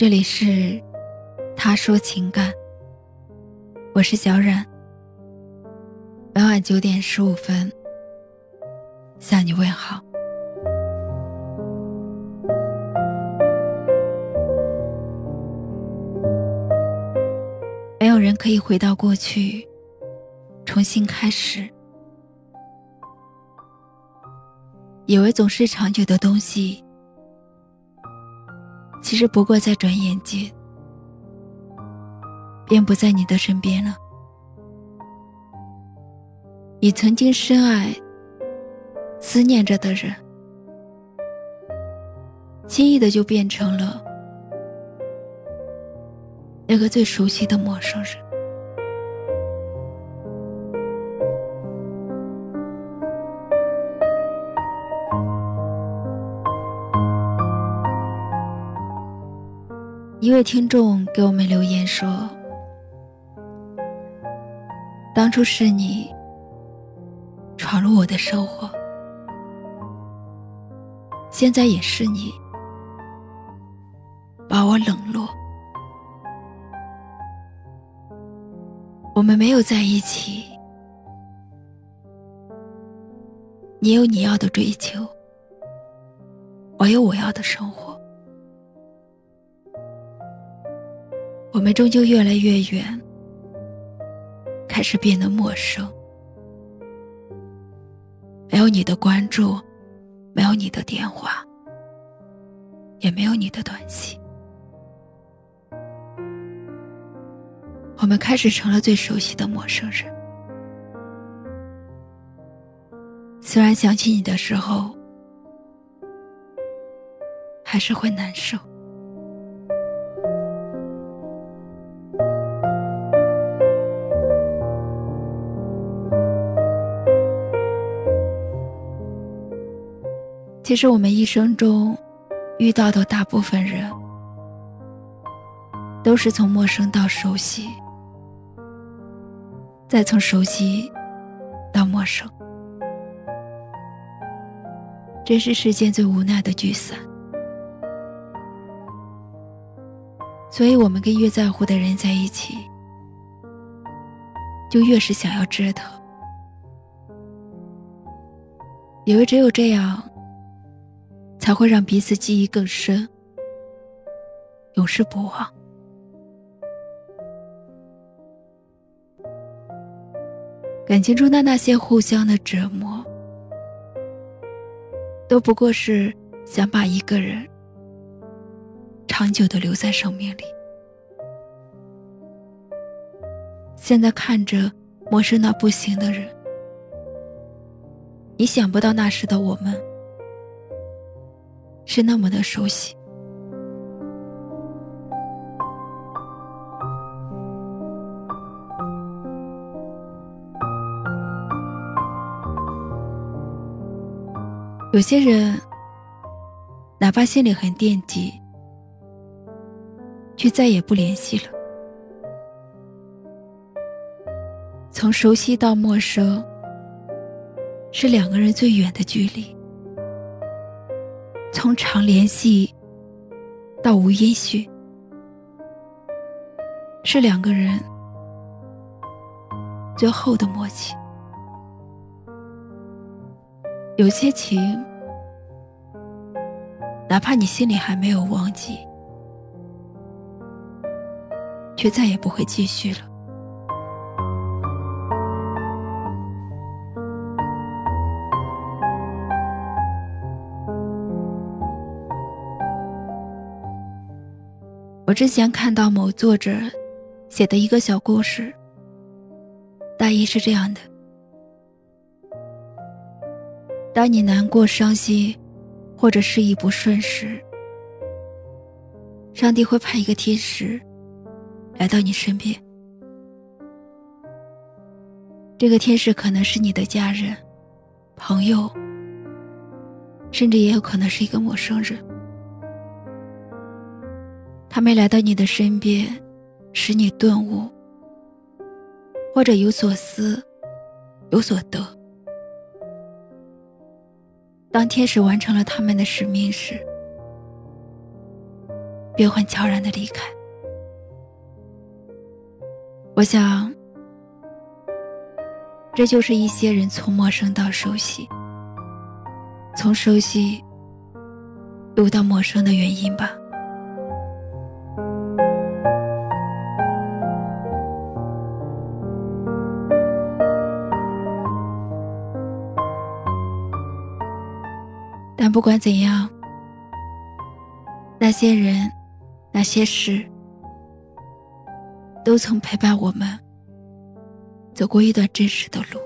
这里是他说情感，我是小冉。每晚九点十五分向你问好。没有人可以回到过去，重新开始。以为总是长久的东西。其实不过在转眼间，便不在你的身边了。你曾经深爱、思念着的人，轻易的就变成了那个最熟悉的陌生人。一位听众给我们留言说：“当初是你闯入我的生活，现在也是你把我冷落。我们没有在一起，你有你要的追求，我有我要的生活。”我们终究越来越远，开始变得陌生。没有你的关注，没有你的电话，也没有你的短信，我们开始成了最熟悉的陌生人。虽然想起你的时候，还是会难受。其实我们一生中遇到的大部分人，都是从陌生到熟悉，再从熟悉到陌生，这是世间最无奈的聚散。所以，我们跟越在乎的人在一起，就越是想要折腾，以为只有这样。才会让彼此记忆更深，永世不忘。感情中的那些互相的折磨，都不过是想把一个人长久的留在生命里。现在看着陌生到不行的人，你想不到那时的我们。是那么的熟悉。有些人，哪怕心里很惦记，却再也不联系了。从熟悉到陌生，是两个人最远的距离。从常联系到无音讯，是两个人最后的默契。有些情，哪怕你心里还没有忘记，却再也不会继续了。我之前看到某作者写的一个小故事，大意是这样的：当你难过、伤心，或者事意不顺时，上帝会派一个天使来到你身边。这个天使可能是你的家人、朋友，甚至也有可能是一个陌生人。他没来到你的身边，使你顿悟，或者有所思，有所得。当天使完成了他们的使命时，便会悄然的离开。我想，这就是一些人从陌生到熟悉，从熟悉又到陌生的原因吧。但不管怎样，那些人、那些事，都曾陪伴我们走过一段真实的路。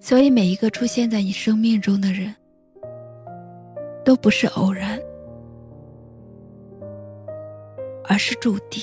所以，每一个出现在你生命中的人，都不是偶然，而是注定。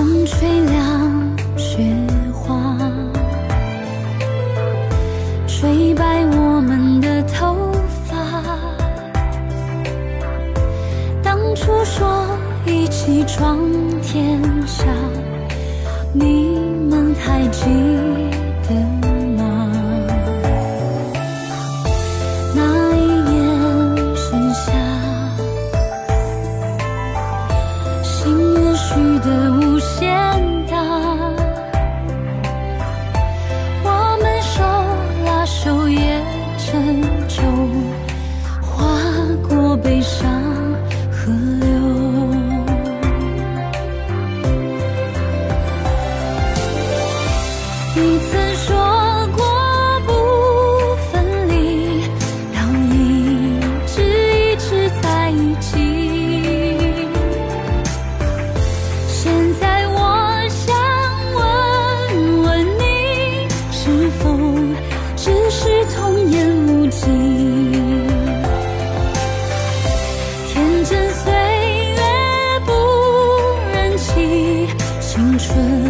风吹凉雪花，吹白我们的头发。当初说一起闯天下，你们还记春